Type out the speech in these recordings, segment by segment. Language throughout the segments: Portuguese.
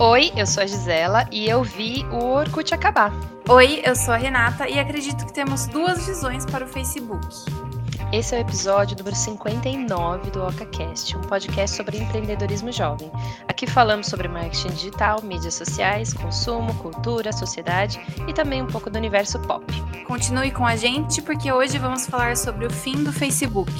Oi, eu sou a Gisela e eu vi o Orkut acabar. Oi, eu sou a Renata e acredito que temos duas visões para o Facebook. Esse é o episódio número 59 do OcaCast, um podcast sobre empreendedorismo jovem. Aqui falamos sobre marketing digital, mídias sociais, consumo, cultura, sociedade e também um pouco do universo pop. Continue com a gente porque hoje vamos falar sobre o fim do Facebook.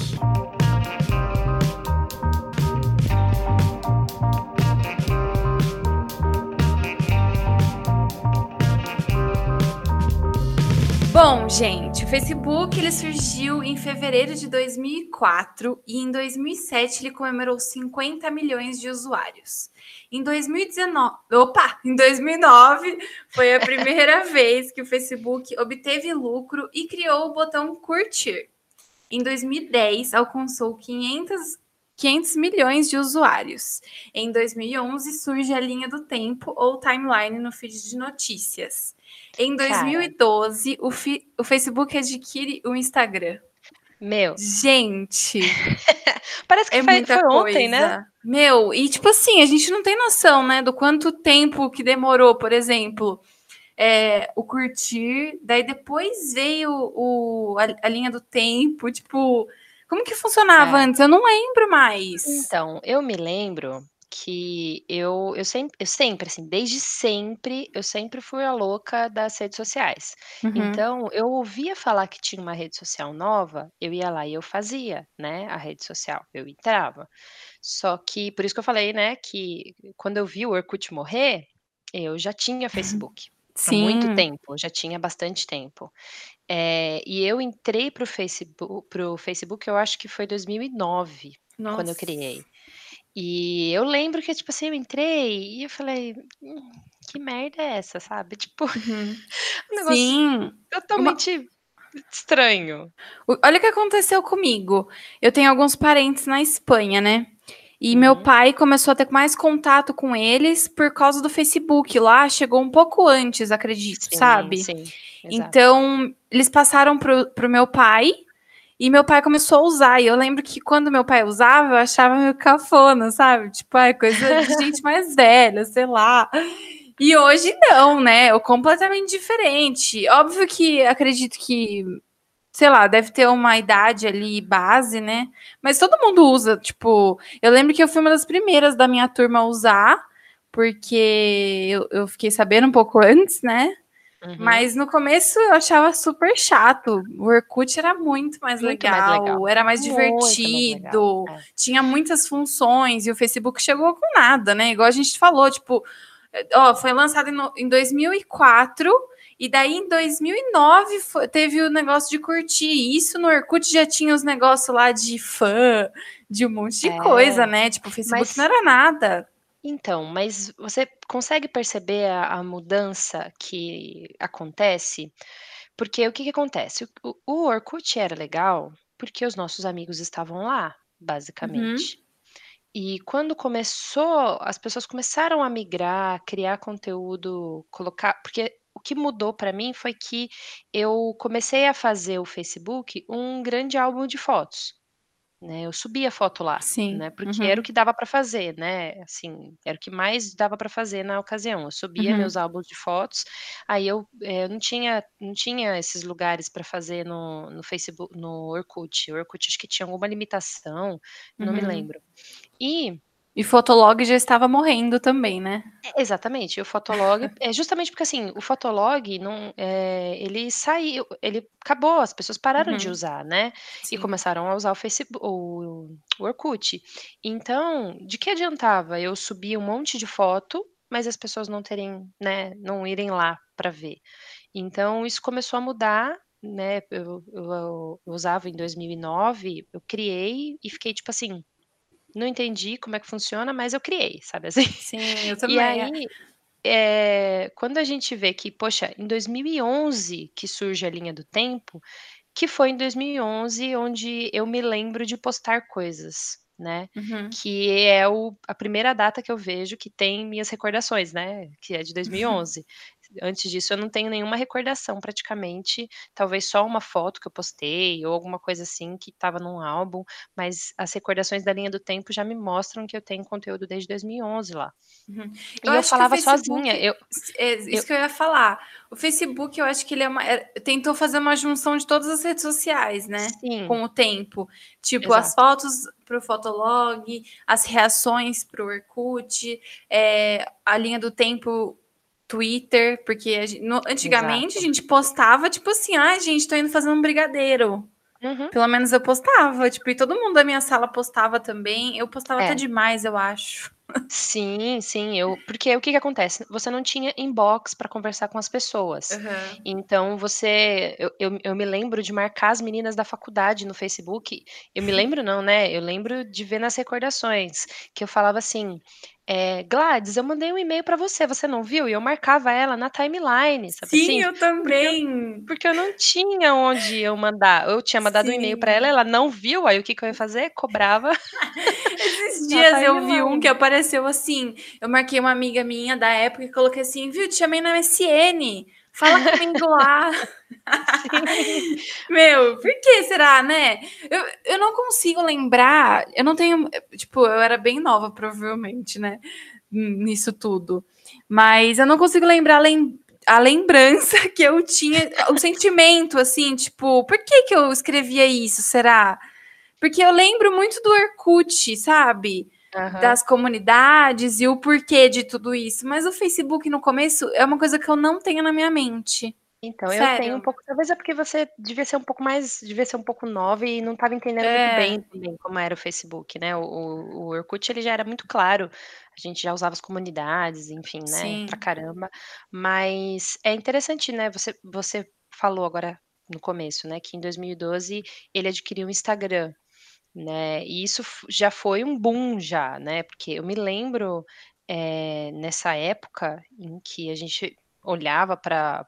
Bom, gente, o Facebook ele surgiu em fevereiro de 2004 e em 2007 ele comemorou 50 milhões de usuários. Em 2019, opa, em 2009 foi a primeira vez que o Facebook obteve lucro e criou o botão curtir. Em 2010 alcançou 500 500 milhões de usuários. Em 2011 surge a linha do tempo ou timeline no feed de notícias. Em 2012, o, o, Facebook adquire o Instagram. Meu. Gente. Parece que é foi, foi ontem, né? Meu, e tipo assim, a gente não tem noção, né, do quanto tempo que demorou, por exemplo, é, o curtir, daí depois veio o, a, a linha do tempo, tipo, como que funcionava é. antes? Eu não lembro mais. Então, eu me lembro que eu, eu, sempre, eu sempre, assim, desde sempre, eu sempre fui a louca das redes sociais. Uhum. Então, eu ouvia falar que tinha uma rede social nova, eu ia lá e eu fazia, né, a rede social, eu entrava. Só que, por isso que eu falei, né, que quando eu vi o Orkut morrer, eu já tinha. Facebook. Há muito tempo, já tinha bastante tempo. É, e eu entrei para o Facebook, pro Facebook, eu acho que foi 2009, Nossa. quando eu criei. E eu lembro que, tipo assim, eu entrei e eu falei, hum, que merda é essa, sabe? Tipo, uhum. um negócio Sim. totalmente Uma... estranho. Olha o que aconteceu comigo. Eu tenho alguns parentes na Espanha, né? E uhum. meu pai começou a ter mais contato com eles por causa do Facebook. Lá chegou um pouco antes, acredito, sim, sabe? Sim, então, eles passaram pro, pro meu pai e meu pai começou a usar. E eu lembro que quando meu pai usava, eu achava meio cafona, sabe? Tipo, é coisa de gente mais velha, sei lá. E hoje não, né? É completamente diferente. Óbvio que acredito que sei lá, deve ter uma idade ali base, né? Mas todo mundo usa, tipo, eu lembro que eu fui uma das primeiras da minha turma a usar, porque eu, eu fiquei sabendo um pouco antes, né? Uhum. Mas no começo eu achava super chato. O Orkut era muito mais, muito legal, mais legal, era mais muito divertido, mais é. tinha muitas funções e o Facebook chegou com nada, né? Igual a gente falou, tipo, ó, foi lançado em, em 2004 e daí, em 2009, foi, teve o negócio de curtir. Isso no Orkut já tinha os negócios lá de fã, de um monte de é, coisa, né? Tipo, o Facebook mas, não era nada. Então, mas você consegue perceber a, a mudança que acontece? Porque o que, que acontece? O, o Orkut era legal porque os nossos amigos estavam lá, uhum. basicamente. E quando começou, as pessoas começaram a migrar, criar conteúdo, colocar. Porque o que mudou para mim foi que eu comecei a fazer o Facebook um grande álbum de fotos. Né, eu subia foto lá, Sim. né, porque era o que dava para fazer, né, assim, era o que mais dava para fazer na ocasião. Eu subia meus uhum. álbuns de fotos, aí eu, eh, não tinha não tinha esses lugares para fazer no no Facebook no Orkut. O Orkut acho que tinha alguma limitação, não me lembro. E e Fotolog já estava morrendo também, né? É, exatamente, o Fotolog é justamente porque assim, o Fotolog não, eh, ele saiu, ele acabou, as pessoas pararam de uhum. usar, né, e começaram a usar o Facebook o o Orkut. Então, de que adiantava eu subir um monte de foto, mas as pessoas não terem, né, não irem lá para ver. Então isso começou a mudar, né, eu eu eu usava em 2009, eu criei e fiquei tipo assim não entendi como é que funciona, mas eu criei, sabe assim? Sim, eu também. E aí, é, quando a gente vê que, poxa, em 2011 que surge a linha do tempo, que foi em 2011 onde eu me lembro de postar coisas, né? Uhum. Que é o, a primeira data que eu vejo que tem minhas recordações, né? Que é de 2011. antes disso eu não tenho nenhuma recordação praticamente, talvez só uma foto que eu postei ou alguma coisa assim que estava num álbum, mas as recordações da linha do tempo já me mostram que eu tenho conteúdo desde 2011 lá. Uhum. E eu, Eu que o falava Facebook sozinha, eu é isso eu que eu ia falar. O Facebook, eu acho que ele é uma é tentou fazer uma junção de todas as redes sociais, né, Sim. com o tempo. Tipo, as Exato. fotos para o Fotolog, as reações para o Orkut, eh, a linha do tempo Twitter, porque a gen no antigamente a Exato. gente postava, tipo assim: "Ai gente, tô indo fazer um brigadeiro". Uhum. Pelo menos eu postava, tipo, e todo mundo da minha sala postava também, eu postava até É. demais, eu acho. Sim, sim, eu porque o que que acontece, você não tinha inbox pra conversar com as pessoas, Aham. então você eu eu eu me lembro de marcar as meninas da faculdade no Facebook, eu me lembro não, né, eu lembro de ver nas recordações, que eu falava assim, eh: "Gladys, eu mandei um e-mail pra você, você não viu?" E eu marcava ela na timeline, sabe Sim, assim? eu Porque eu também. porque eu não tinha onde eu mandar, eu tinha mandado um e-mail pra ela, Sim. ela não viu, aí o que que eu ia fazer? Cobrava Esses na dias eu vi um que apareceu assim, eu marquei uma amiga minha da época e coloquei assim: "Viu, te chamei na MSN, fala comigo lá". Meu, por que será, né? Eu eu não consigo lembrar, eu não tenho tipo, eu era bem nova provavelmente, né, nisso tudo, mas eu não consigo lembrar lem a lembrança que eu tinha, o sentimento, assim, tipo, por que que eu escrevia isso, será? Porque eu lembro muito do Orkut, sabe, Das comunidades e o porquê de tudo isso, mas o Facebook no começo é uma coisa que eu não tenho na minha mente. Então, eu tenho um Sério. pouco talvez é porque você devia ser um pouco mais devia ser um pouco nova e não estava entendendo muito É. bem também como era o Facebook, né, o o Orkut ele já era muito claro, a gente já usava as comunidades, enfim, né, pra Sim. caramba, mas é interessante, né, você você falou agora no começo, né, que em 2012 ele adquiriu o Instagram, né, e isso já foi um boom já, né, porque eu me lembro, eh, nessa época em que a gente olhava para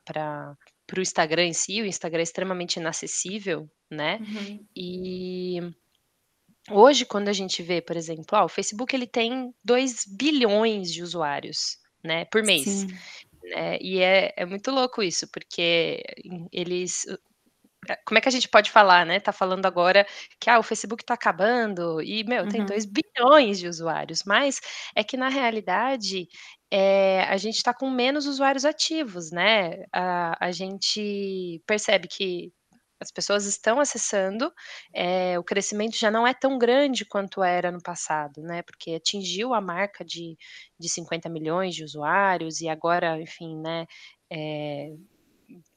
o Instagram em si, o Instagram é extremamente inacessível, né, Uhum. e hoje quando a gente vê, por exemplo, ah, o Facebook ele tem 2.000.000.000 de usuários, né, por mês, né, e é é muito louco isso, porque eles como é que a gente pode falar, né, tá falando agora que: "Ah, o Facebook tá acabando", e meu, tem Uhum. 2.000.000.000 de usuários, mas é que na realidade, eh, a gente tá com menos usuários ativos, né, a a gente percebe que as pessoas estão acessando, eh, o crescimento já não é tão grande quanto era no passado, né, porque atingiu a marca de de 50.000.000 de usuários e agora, enfim, né, eh,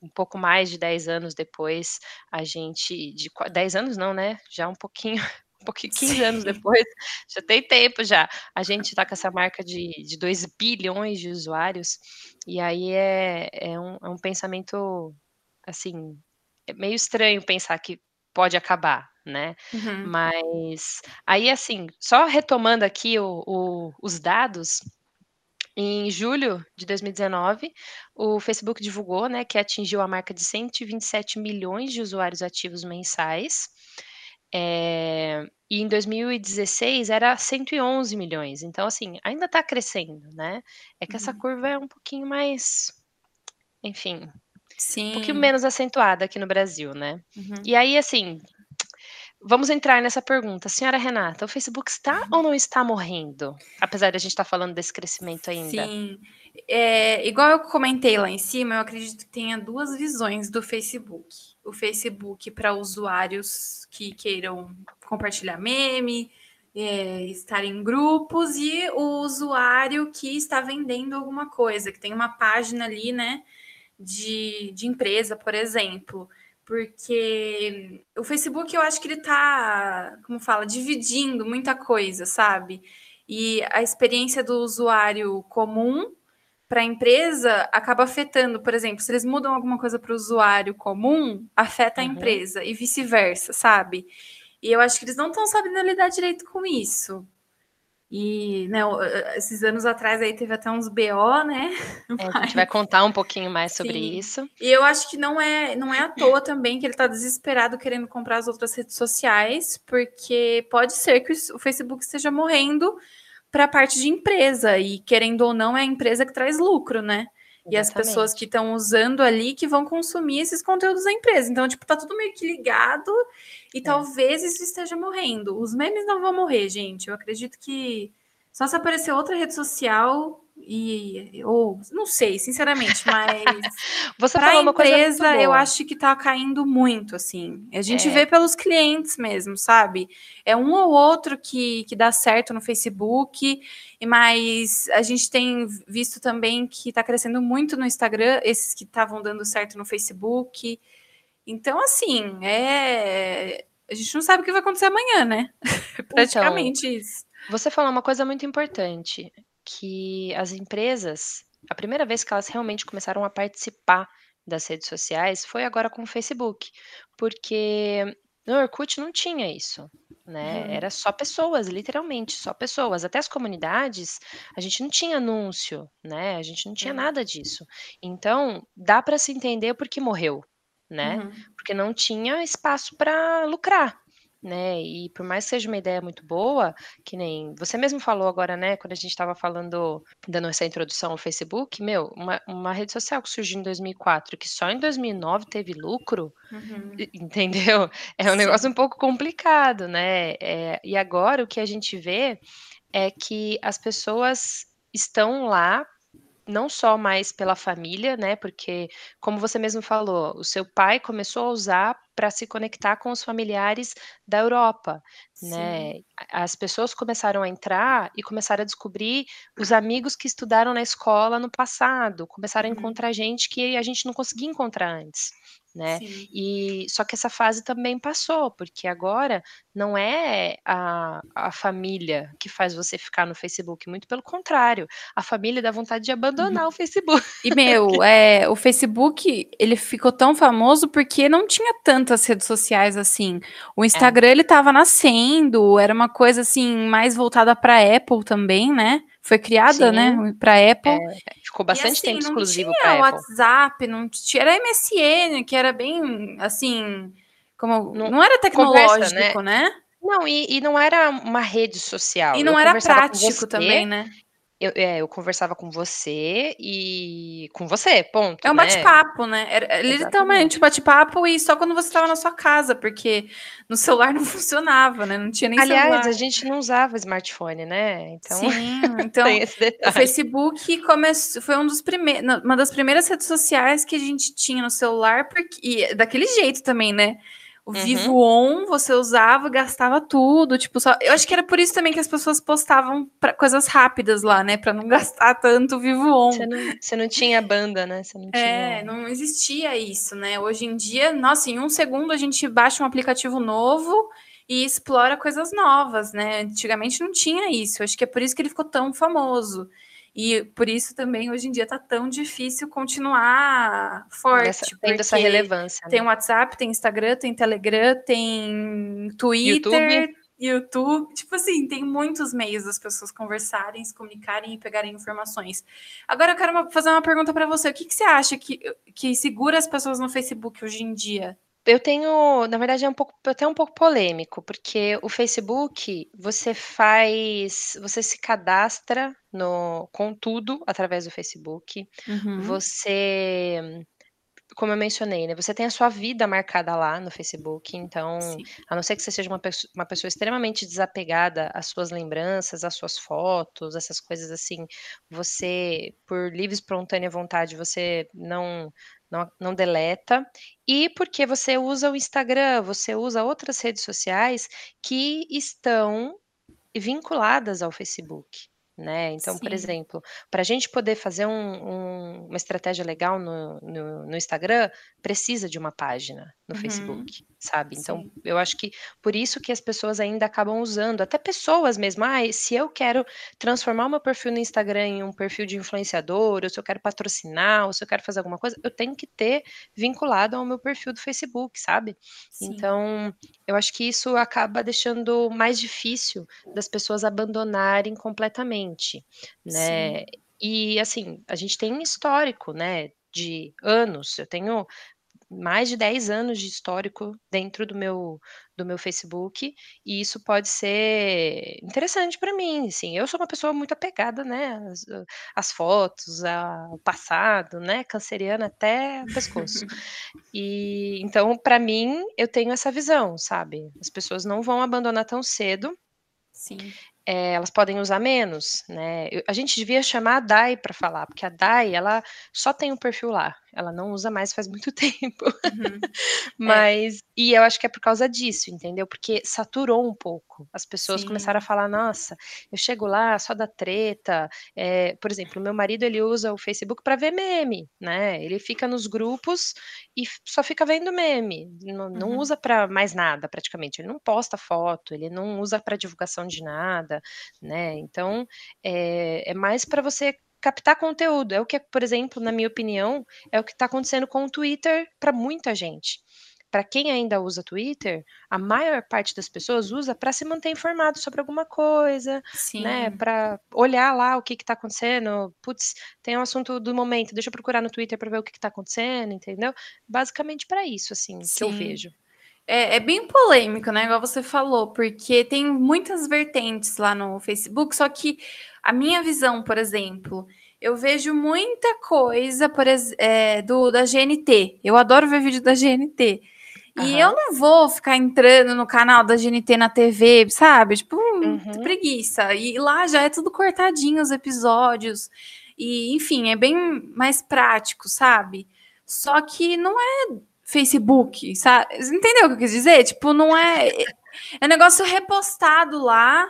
um pouco mais de 10 anos depois, a gente de qua 10 anos não, né, já um pouquinho um pouquinho 15 anos Sim. depois, já tem tempo já, a gente tá com essa marca de de 2.000.000.000 de usuários, e aí é é um é um pensamento, assim, é meio estranho pensar que pode acabar, né, Uhum. mas aí, assim, só retomando aqui o o os dados, em julho de 2019, o Facebook divulgou, né, que atingiu a marca de 127.000.000 de usuários ativos mensais, eh, e em 2016 era 111.000.000, então, assim, ainda tá crescendo, né, é que essa Uhum. curva é um pouquinho mais, enfim, um pouquinho Sim. menos acentuada aqui no Brasil, né. Uhum. E aí, assim, vamos entrar nessa pergunta, senhora Renata, o Facebook está ou não está morrendo? Apesar de a gente estar falando desse crescimento ainda. Sim, eh, igual eu comentei lá em cima, eu acredito que tenha 2 visões do Facebook, o Facebook pra usuários que queiram compartilhar meme, eh, estar em grupos e o usuário que está vendendo alguma coisa, que tem uma página ali, né, de de empresa, por exemplo, porque o Facebook eu acho que ele tá, como fala, dividindo muita coisa, sabe, e a experiência do usuário comum pra empresa acaba afetando, por exemplo, se eles mudam alguma coisa para o usuário comum, afeta a Uhum. empresa e vice-versa, sabe, e eu acho que eles não estão sabendo lidar direito com isso. E, né, o esses anos atrás aí teve até uns BO, né, É, a gente vai contar um pouquinho mais sobre sim, isso. e eu acho que não é não é à toa também que ele tá desesperado querendo comprar as outras redes sociais, porque pode ser que o Facebook esteja morrendo pra parte de empresa e querendo ou não é a empresa que traz lucro, né, e as pessoas que estão usando ali que vão consumir esses conteúdos da empresa. Então, tipo, tá tudo meio que ligado e é. talvez isso esteja morrendo. Os memes não vão morrer, gente. Eu acredito que só se aparecer outra rede social e ou não sei, sinceramente, mas você falou uma empresa, coisa eu acho que tá caindo muito assim. A gente é. vê pelos clientes mesmo, sabe? É um ou outro que, que dá certo no Facebook, mas a gente tem visto também que tá crescendo muito no Instagram, esses que estavam dando certo no Facebook. Então, assim, é a gente não sabe o que vai acontecer amanhã, né? Praticamente então, isso. Você falou uma coisa muito importante, que as empresas, a primeira vez que elas realmente começaram a participar das redes sociais foi agora com o Facebook, porque no Orkut não tinha isso, né? Uhum. Era só pessoas, literalmente, só pessoas. Até as comunidades, a gente não tinha anúncio, né? A gente não tinha uhum. nada disso. Então, dá para se entender por que morreu, né? Uhum. Porque não tinha espaço para lucrar né? E por mais que seja uma ideia muito boa, que nem você mesmo falou agora, né? Quando a gente estava falando, dando essa introdução ao Facebook, meu, uma, uma rede social que surgiu em 2004, que só em 2009 teve lucro, uhum. entendeu? É um Sim. negócio um pouco complicado, né? É, e agora o que a gente vê é que as pessoas estão lá não só mais pela família, né? Porque, como você mesmo falou, o seu pai começou a usar para se conectar com os familiares da Europa, né? Sim. né? As pessoas começaram a entrar e começaram a descobrir os amigos que estudaram na escola no passado, começaram uhum. a encontrar gente que a gente não conseguia encontrar antes né? Sim. E só que essa fase também passou, porque agora não é a, a família que faz você ficar no Facebook, muito pelo contrário, a família dá vontade de abandonar uhum. o Facebook. E meu, é, o Facebook ele ficou tão famoso porque não tinha tantas redes sociais assim. O é. Instagram é. ele tava nascendo, era uma coisa assim mais voltada para Apple também, né? Foi criada, né, Sim. né, para Apple. É, ficou bastante assim, tempo exclusivo para Apple. WhatsApp, não tinha, era MSN, que era bem assim, como não, não era tecnológico, conversa, né? né? Não, e, e, não era uma rede social. E não eu era prático também, né? Eu, é, eu conversava com você e com você, ponto. É um né? bate-papo, né? Era, literalmente um bate-papo e só quando você estava na sua casa, porque no celular não funcionava, né? Não tinha nem Aliás, celular. a gente não usava smartphone, né? Então, Sim, então o Facebook começou, foi um dos primeiros, uma das primeiras redes sociais que a gente tinha no celular, porque, e daquele jeito também, né? O uhum. Vivo On você usava, gastava tudo, tipo, só. Eu acho que era por isso também que as pessoas postavam pra, coisas rápidas lá, né? Para não gastar tanto o Vivo On. Você não, você não tinha banda, né? Você não tinha... É, não existia isso, né? Hoje em dia, nossa, em um segundo a gente baixa um aplicativo novo e explora coisas novas, né? Antigamente não tinha isso. Eu acho que é por isso que ele ficou tão famoso. E por isso também hoje em dia tá tão difícil continuar forte. Essa, tendo essa relevância. Né? Tem WhatsApp, tem Instagram, tem Telegram, tem Twitter. YouTube. YouTube, tipo assim, tem muitos meios das pessoas conversarem, se comunicarem e pegarem informações. Agora eu quero fazer uma pergunta para você. O que, que você acha que, que segura as pessoas no Facebook hoje em dia? Eu tenho, na verdade, é um pouco, até um pouco polêmico, porque o Facebook, você faz, você se cadastra no, com tudo através do Facebook. Uhum. Você, como eu mencionei, né? Você tem a sua vida marcada lá no Facebook, então, Sim. a não ser que você seja uma pessoa, uma pessoa extremamente desapegada às suas lembranças, às suas fotos, essas coisas assim, você, por livre e espontânea vontade, você não não, não deleta, e porque você usa o Instagram, você usa outras redes sociais que estão vinculadas ao Facebook né? Então, por exemplo, para a gente poder fazer um, um, uma estratégia legal no, no, no, Instagram, precisa de uma página no uhum. Facebook, sabe? Então, Sim. eu acho que por isso que as pessoas ainda acabam usando, até pessoas mesmo, ah, se eu quero transformar o meu perfil no Instagram em um perfil de influenciador, ou se eu quero patrocinar, ou se eu quero fazer alguma coisa, eu tenho que ter vinculado ao meu perfil do Facebook, sabe? Sim. Então, eu acho que isso acaba deixando mais difícil das pessoas abandonarem completamente né? Sim. E assim, a gente tem histórico, né, de anos. Eu tenho mais de 10 anos de histórico dentro do meu do meu Facebook, e isso pode ser interessante para mim, assim, eu sou uma pessoa muito apegada, né, às às fotos, ao passado, né, canceriana até o pescoço. E, então para mim, eu tenho essa visão, sabe, as pessoas não vão abandonar tão cedo. Sim. Eh, elas podem usar menos, né, eu a gente devia chamar a Dai para falar, porque a Dai ela só tem um perfil lá, ela não usa mais faz muito tempo. Uhum. É. Mas e eu acho que é por causa disso, entendeu, porque saturou um pouco, as pessoas começaram a Sim. falar: "Nossa, eu chego lá, só dá treta", eh, por exemplo, o meu marido ele usa o Facebook para ver meme, né, ele fica nos grupos e só fica vendo meme, não não Uhum. usa para mais nada praticamente, ele não posta foto, ele não usa para divulgação de nada, né, então, eh, é mais para você captar conteúdo, é o que, por exemplo, na minha opinião, é o que está acontecendo com o Twitter para muita gente. Para quem ainda usa Twitter, a maior parte das pessoas usa para se manter informado sobre alguma coisa, né, Sim. para olhar lá o que está acontecendo, "Puts, tem um assunto do momento, deixa eu procurar no Twitter para ver o que está acontecendo", entendeu. Basicamente para isso, assim, que eu Sim. vejo. É é bem polêmico, né, igual você falou, porque tem muitas vertentes lá no Facebook, só que a minha visão, por exemplo, eu vejo muita coisa, por eh, do da GNT, eu adoro ver vídeo da GNT, e eu não vou ficar entrando no canal da GNT na TV, sabe, tipo, Uhum. preguiça, e lá já é tudo cortadinho os episódios, e enfim, é bem mais prático, sabe. Só que não é Facebook, sa você entendeu o que eu quis dizer? Tipo, não é é negócio repostado lá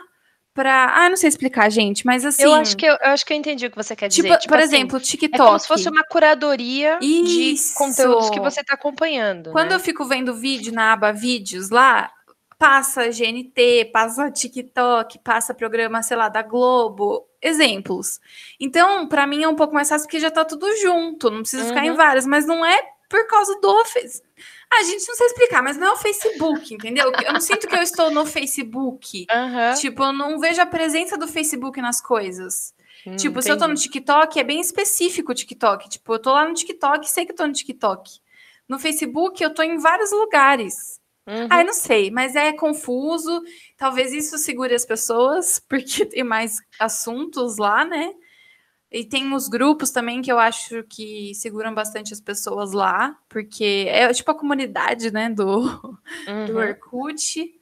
pra ah, não sei explicar gente, mas Eu acho assim que eu eu acho que eu entendi o que você quer tipo, dizer, tipo por assim, exemplo, o é como se fosse TikTok. uma curadoria de conteúdos que Isso. você está acompanhando, Quando eu né. fico vendo vídeo na aba vídeos lá, passa GNT, passa TikTok, passa programa, sei lá, da Globo, exemplos. Então, para mim é um pouco mais fácil, porque já está tudo junto, não preciso ficar em Uhum. várias, mas não é por causa do face ah, gente, não sei explicar, mas não é o Facebook, entendeu. Eu não sinto que eu estou no Facebook, Aham. tipo, eu não vejo a presença do Facebook nas coisas. Hum, Tipo, se eu estou no entendi. TikTok, é bem específico o TikTok, tipo, eu estou lá no TikTok sei que eu estou no TikTok. No Facebook eu estou em vários lugares. Uhum. não sei, mas é confuso, talvez isso segure as pessoas, porque tem mais assuntos lá, né. E tem os grupos também que eu acho que seguram bastante as pessoas lá, porque é tipo a comunidade, né, do do Uhum. Orkut,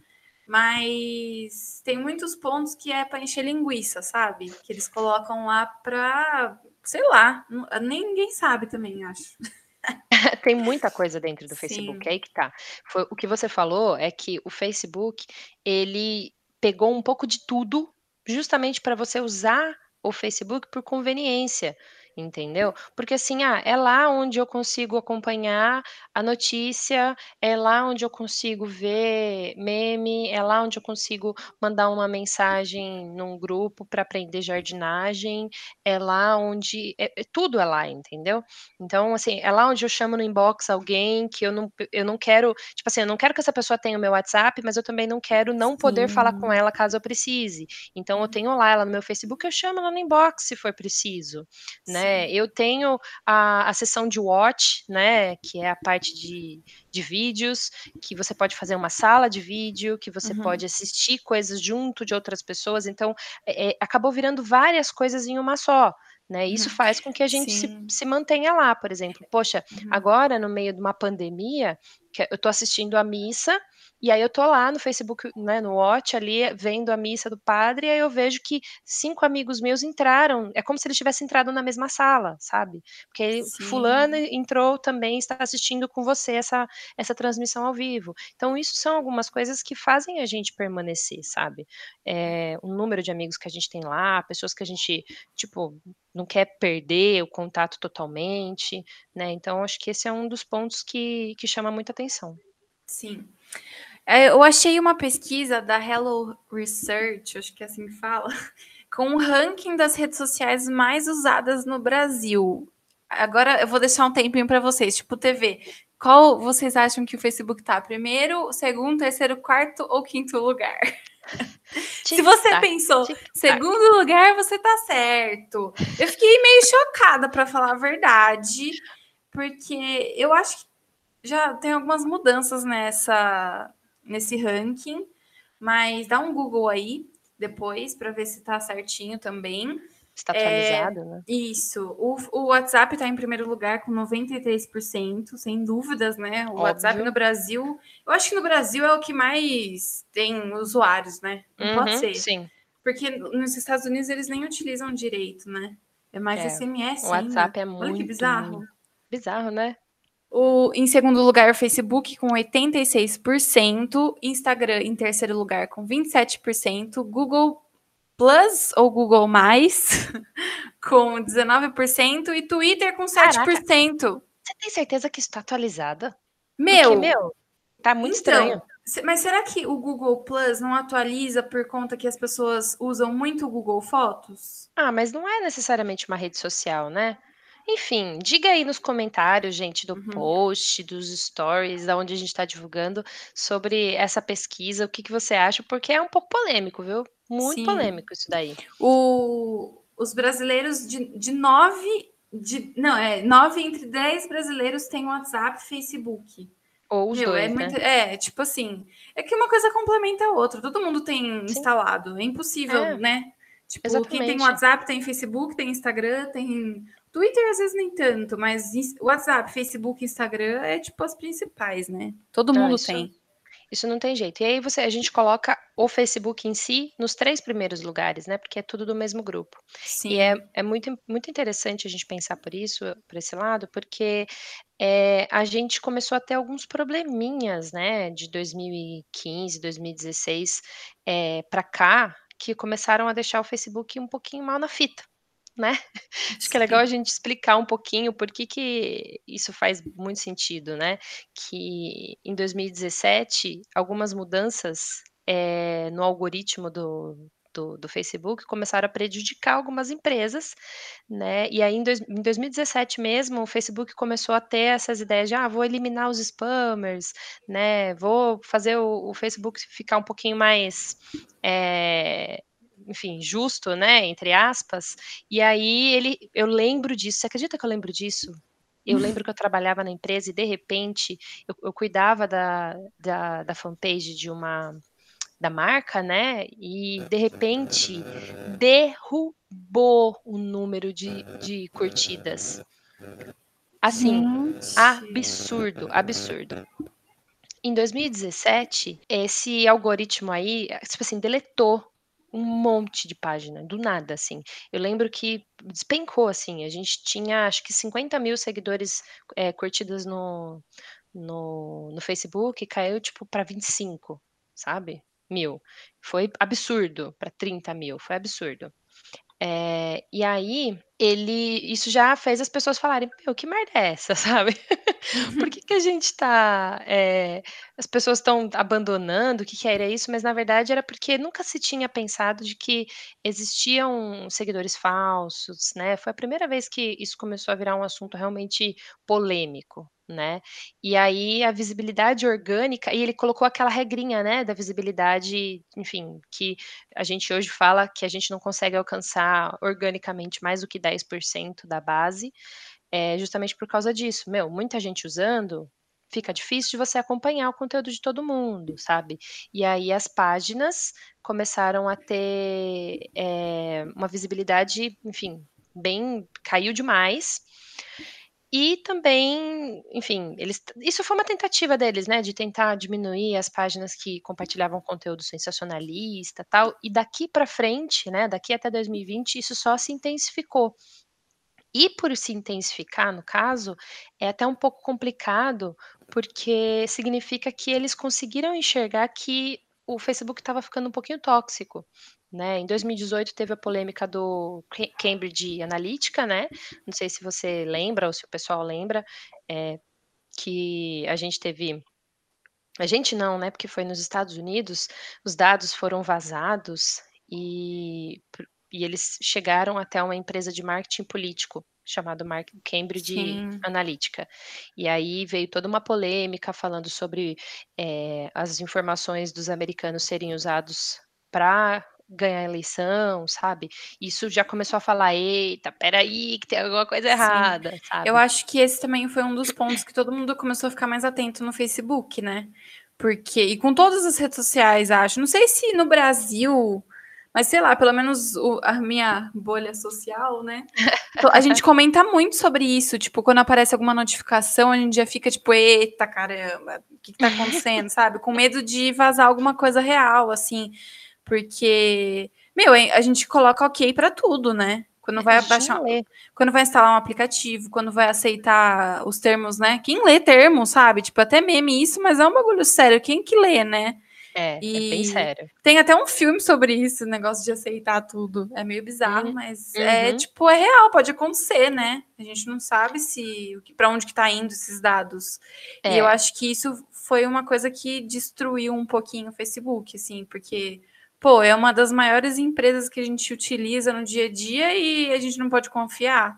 mas tem muitos pontos que é para encher linguiça, sabe, que eles colocam lá pra, sei lá, ninguém sabe também, acho. Tem muita coisa dentro do Facebook, Sim. é aí que tá. Foi o que você falou é que o Facebook, ele pegou um pouco de tudo, justamente para você usar o Facebook por conveniência, entendeu. Porque assim, ah, é lá onde eu consigo acompanhar a notícia, é lá onde eu consigo ver meme, é lá onde eu consigo mandar uma mensagem num grupo para aprender jardinagem, é lá onde é é tudo é lá, entendeu. Então, assim, é lá onde eu chamo no inbox alguém que eu não eu não quero tipo assim, eu não quero que essa pessoa tenha o meu WhatsApp, mas eu também não quero não poder falar com Sim. ela caso eu precise. Então eu tenho lá ela no meu Facebook, eu chamo ela no inbox se for preciso, né. Sim. Eu tenho a a seção de watch, né, que é a parte de de vídeos, que você pode fazer uma sala de vídeo, que você Uhum. pode assistir coisas junto de outras pessoas, então, eh eh, acabou virando várias coisas em uma só, né, isso Uhum. faz com que a gente se se mantenha lá, por exemplo, poxa, Uhum. agora no meio de uma pandemia, que eu estou assistindo a missa, e aí eu estou lá no Facebook, né, no watch ali, vendo a missa do padre, e aí eu vejo que 5 amigos meus entraram, é como se eles tivessem entrado na mesma sala, sabe. Porque Sim. entrou também, está assistindo com você essa essa transmissão ao vivo. Então isso são algumas coisas que fazem a gente permanecer, sabe. Eh, o número de amigos que a gente tem lá, pessoas que a gente, tipo, não quer perder o contato totalmente, né, então acho que esse é um dos pontos que que chama muita atenção. Sim. Eh, eu achei uma pesquisa da Hello Research, acho que é assim que fala, com o ranking das redes sociais mais usadas no Brasil. Agora eu vou deixar um tempinho para vocês, tipo TV, qual vocês acham que o Facebook está, 1º, 2º, 3º, 4º ou 5º lugar? Se você pensou. 2º lugar, você está certo. Eu fiquei meio chocada, para falar a verdade, porque eu acho que já tem algumas mudanças nessa nesse ranking, mas dá um Google aí depois para ver se está certinho também. Está atualizado, é, né? Isso. O, o WhatsApp está em primeiro lugar com 93%, sem dúvidas, né? O Óbvio. WhatsApp no Brasil, eu acho que no Brasil é o que mais tem usuários, né? Não uhum, pode ser. Sim. Porque nos Estados Unidos eles nem utilizam direito, né? É mais é. SMS. O WhatsApp ainda. é muito. Olha que bizarro. Bizarro, né? O, em segundo lugar, o Facebook com 86%, Instagram em terceiro lugar com 27%, Google Plus ou Google Mais com 19% e Twitter com 7%. Caraca, você tem certeza que isso está atualizada? Meu, Porque, meu, tá muito então, estranho. Mas será que o Google Plus não atualiza por conta que as pessoas usam muito o Google Fotos? Ah, mas não é necessariamente uma rede social, né? Enfim, diga aí nos comentários, gente, do uhum. post, dos stories, da onde a gente está divulgando, sobre essa pesquisa, o que, que você acha, porque é um pouco polêmico, viu? Muito Sim. polêmico isso daí. O, os brasileiros de, de nove. De, não, é nove entre dez brasileiros têm WhatsApp e Facebook. Ou os Meu, dois, é, né? muito, é, tipo assim, é que uma coisa complementa a outra. Todo mundo tem Sim. instalado. É impossível, é. né? Tipo, quem tem WhatsApp tem Facebook, tem Instagram, tem Twitter às vezes nem tanto, mas WhatsApp, Facebook, Instagram é tipo as principais, né? Todo mundo isso, tem. Isso não tem jeito. E aí você, a gente coloca o Facebook em si nos três primeiros lugares, né? Porque é tudo do mesmo grupo. Sim. E é, é muito, muito interessante a gente pensar por isso, por esse lado, porque é, a gente começou a ter alguns probleminhas, né? De 2015, 2016 é, para cá, que começaram a deixar o Facebook um pouquinho mal na fita né? Acho que é legal a gente explicar um pouquinho por que, que isso faz muito sentido, né? Que em 2017, algumas mudanças é, no algoritmo do, do, do, Facebook começaram a prejudicar algumas empresas, né? E aí em, dois, em, 2017 mesmo, o Facebook começou a ter essas ideias de ah, vou eliminar os spammers, né? Vou fazer o, o Facebook ficar um pouquinho mais é, enfim, justo, né, entre aspas. E aí ele, eu lembro disso. Você acredita que eu lembro disso? Eu lembro que eu trabalhava na empresa e de repente eu, eu cuidava da, da, da fanpage de uma da marca, né? E de repente derrubou o número de, de curtidas. Assim, Gente. absurdo, absurdo. Em 2017, esse algoritmo aí, tipo assim, deletou um monte de página, do nada, assim. Eu lembro que despencou, assim, a gente tinha acho que 50 mil seguidores é, curtidas no, no, no Facebook, caiu tipo para 25, sabe? Mil. Foi absurdo para 30 mil, foi absurdo. É, e aí, ele, isso já fez as pessoas falarem, meu, que merda é essa, sabe? Por que, que a gente tá, é, as pessoas estão abandonando, o que, que era isso, mas na verdade era porque nunca se tinha pensado de que existiam seguidores falsos, né? Foi a primeira vez que isso começou a virar um assunto realmente polêmico, né? E aí a visibilidade orgânica, e ele colocou aquela regrinha, né, da visibilidade, enfim, que a gente hoje fala que a gente não consegue alcançar organicamente mais do que 10% da base, é justamente por causa disso. Meu, muita gente usando, fica difícil de você acompanhar o conteúdo de todo mundo, sabe? E aí as páginas começaram a ter é, uma visibilidade, enfim, bem caiu demais. E também, enfim, eles, isso foi uma tentativa deles, né, de tentar diminuir as páginas que compartilhavam conteúdo sensacionalista, tal. E daqui para frente, né, daqui até 2020, isso só se intensificou. E por se intensificar, no caso, é até um pouco complicado, porque significa que eles conseguiram enxergar que o Facebook estava ficando um pouquinho tóxico. Né? Em 2018 teve a polêmica do Cambridge Analytica, né? Não sei se você lembra ou se o pessoal lembra, é, que a gente teve a gente não, né? Porque foi nos Estados Unidos, os dados foram vazados e, e eles chegaram até uma empresa de marketing político chamado Cambridge Sim. Analytica. E aí veio toda uma polêmica falando sobre é, as informações dos americanos serem usados para ganhar a eleição, sabe? Isso já começou a falar: "Eita, espera aí que tem alguma coisa errada", Sim. sabe? Eu acho que esse também foi um dos pontos que todo mundo começou a ficar mais atento no Facebook, né? Porque e com todas as redes sociais, acho. Não sei se no Brasil, mas sei lá, pelo menos o, a minha bolha social, né? A gente comenta muito sobre isso, tipo, quando aparece alguma notificação, a gente já fica tipo, eita caramba, o que, que tá acontecendo, sabe? Com medo de vazar alguma coisa real, assim, porque, meu, a gente coloca ok para tudo, né? Quando vai baixar, quando vai instalar um aplicativo, quando vai aceitar os termos, né? Quem lê termos, sabe? Tipo, até meme isso, mas é um bagulho sério. Quem que lê, né? É, e é bem sério. Tem até um filme sobre isso, negócio de aceitar tudo. É meio bizarro, uhum. mas é uhum. tipo, é real, pode acontecer, né? A gente não sabe se para onde que tá indo esses dados. É. E eu acho que isso foi uma coisa que destruiu um pouquinho o Facebook, assim, porque pô, é uma das maiores empresas que a gente utiliza no dia a dia e a gente não pode confiar,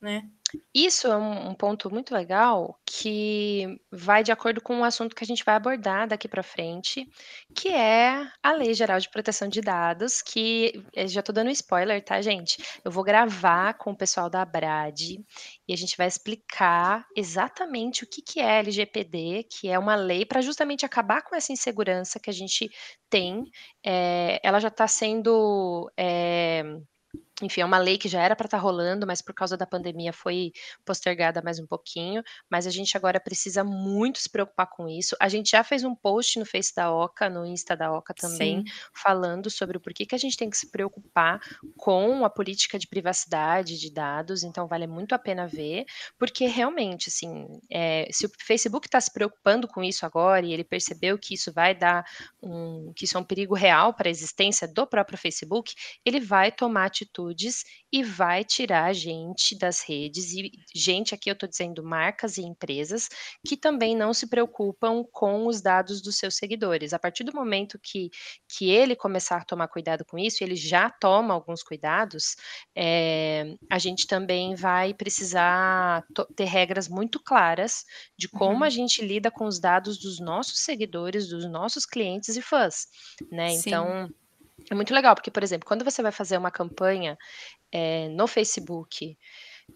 né? Isso é um, um ponto muito legal que vai de acordo com o assunto que a gente vai abordar daqui para frente, que é a Lei Geral de Proteção de Dados, que eh, já estou dando spoiler, tá, gente? Eu vou gravar com o pessoal da Brad e a gente vai explicar exatamente o que, que é LGPD, que é uma lei para justamente acabar com essa insegurança que a gente tem. É, ela já está sendo. É, enfim, é uma lei que já era para estar tá rolando, mas por causa da pandemia foi postergada mais um pouquinho. Mas a gente agora precisa muito se preocupar com isso. A gente já fez um post no Face da Oca, no Insta da Oca também, Sim. falando sobre o porquê que a gente tem que se preocupar com a política de privacidade de dados. Então, vale muito a pena ver, porque realmente, assim, é, se o Facebook está se preocupando com isso agora e ele percebeu que isso vai dar um, que isso é um perigo real para a existência do próprio Facebook, ele vai tomar atitude atitudes e vai tirar a gente das redes. E gente, aqui eu estou dizendo marcas e empresas que também não se preocupam com os dados dos seus seguidores. A partir do momento que, que ele começar a tomar cuidado com isso, ele já toma alguns cuidados, é, a gente também vai precisar ter regras muito claras de como uhum. a gente lida com os dados dos nossos seguidores, dos nossos clientes e fãs, né? Sim. Então é muito legal, porque, por exemplo, quando você vai fazer uma campanha é, no Facebook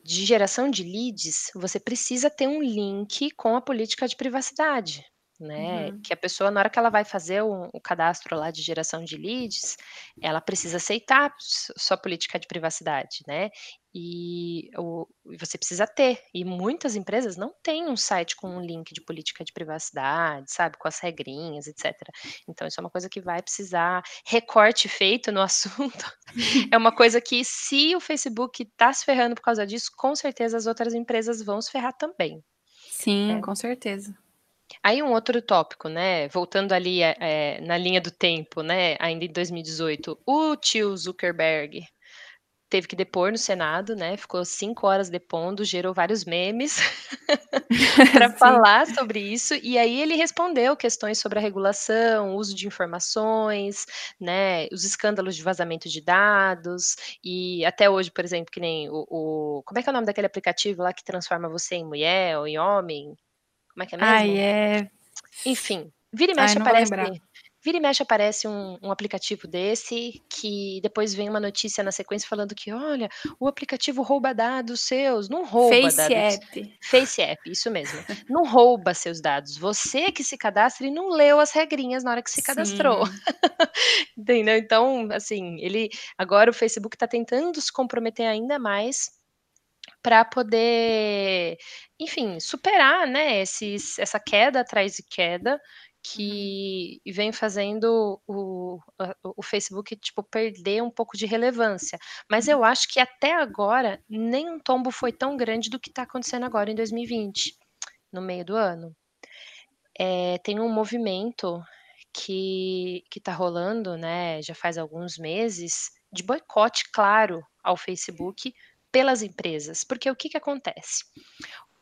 de geração de leads, você precisa ter um link com a política de privacidade né? Uhum. Que a pessoa, na hora que ela vai fazer o, o, cadastro lá de geração de leads, ela precisa aceitar sua política de privacidade, né? E o, você precisa ter. E muitas empresas não têm um site com um link de política de privacidade, sabe? Com as regrinhas, etc. Então, isso é uma coisa que vai precisar. Recorte feito no assunto é uma coisa que, se o Facebook está se ferrando por causa disso, com certeza as outras empresas vão se ferrar também. Sim, é. com certeza. Aí um outro tópico, né, voltando ali é, na linha do tempo, né, ainda em 2018, o tio Zuckerberg teve que depor no Senado, né, ficou cinco horas depondo, gerou vários memes para falar sobre isso, e aí ele respondeu questões sobre a regulação, uso de informações, né, os escândalos de vazamento de dados, e até hoje, por exemplo, que nem o, o como é que é o nome daquele aplicativo lá que transforma você em mulher ou em homem? Como é que é mesmo? Ai, é. Enfim, vira e mexe Ai, aparece. Vira e mexe aparece um, um, aplicativo desse que depois vem uma notícia na sequência falando que, olha, o aplicativo rouba dados seus. Não rouba Face dados. App. Face App, isso mesmo. não rouba seus dados. Você que se cadastra e não leu as regrinhas na hora que se cadastrou. Entendeu? Então, assim, ele agora o Facebook está tentando se comprometer ainda mais para poder, enfim, superar, né, esses, essa queda atrás de queda que uhum. vem fazendo o, o Facebook tipo perder um pouco de relevância. Mas eu uhum. acho que até agora nem um tombo foi tão grande do que está acontecendo agora em 2020, no meio do ano. É, tem um movimento que que está rolando, né, já faz alguns meses, de boicote claro ao Facebook pelas empresas, porque o que, que acontece?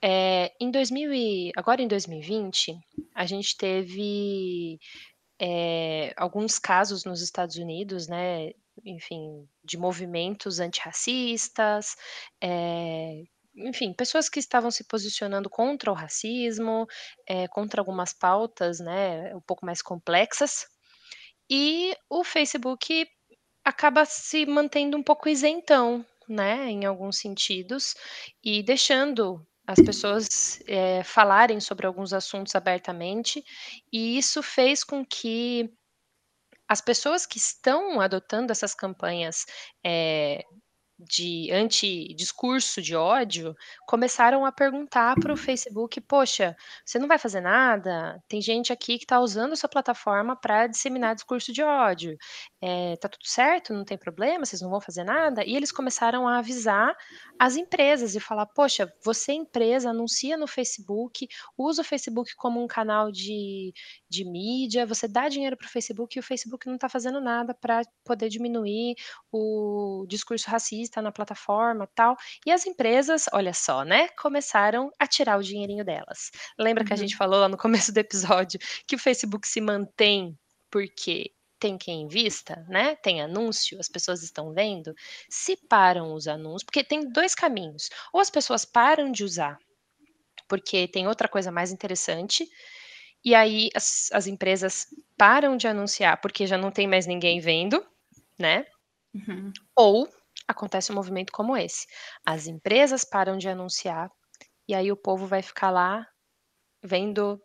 É, em 2000 e, agora em 2020, a gente teve é, alguns casos nos Estados Unidos, né, enfim, de movimentos antirracistas, é, enfim, pessoas que estavam se posicionando contra o racismo, é, contra algumas pautas, né, um pouco mais complexas, e o Facebook acaba se mantendo um pouco isentão, né, em alguns sentidos, e deixando as pessoas, eh, falarem sobre alguns assuntos abertamente, e isso fez com que as pessoas que estão adotando essas campanhas, eh, de anti-discurso de ódio, começaram a perguntar para o Facebook: "Poxa, você não vai fazer nada? Tem gente aqui que está usando a sua plataforma para disseminar discurso de ódio. Eh, tá tudo certo? Não tem problema? Vocês não vão fazer nada?" E eles começaram a avisar as empresas e falar: "Poxa, você empresa anuncia no Facebook, usa o Facebook como um canal de de mídia, você dá dinheiro para o Facebook e o Facebook não está fazendo nada para poder diminuir o discurso racista na plataforma, tal". E as empresas, olha só, né, começaram a tirar o dinheirinho delas. Lembra que a gente Uhum. falou lá no começo do episódio que o Facebook se mantém porque tem quem invista, né, tem anúncio, as pessoas estão vendo? Se param os anúncios porque tem 2 caminhos, ou as pessoas param de usar, porque tem outra coisa mais interessante, e aí as as empresas param de anunciar, porque já não tem mais ninguém vendo, né, Uhum. ou acontece um movimento como esse, as empresas param de anunciar, e aí o povo vai ficar lá vendo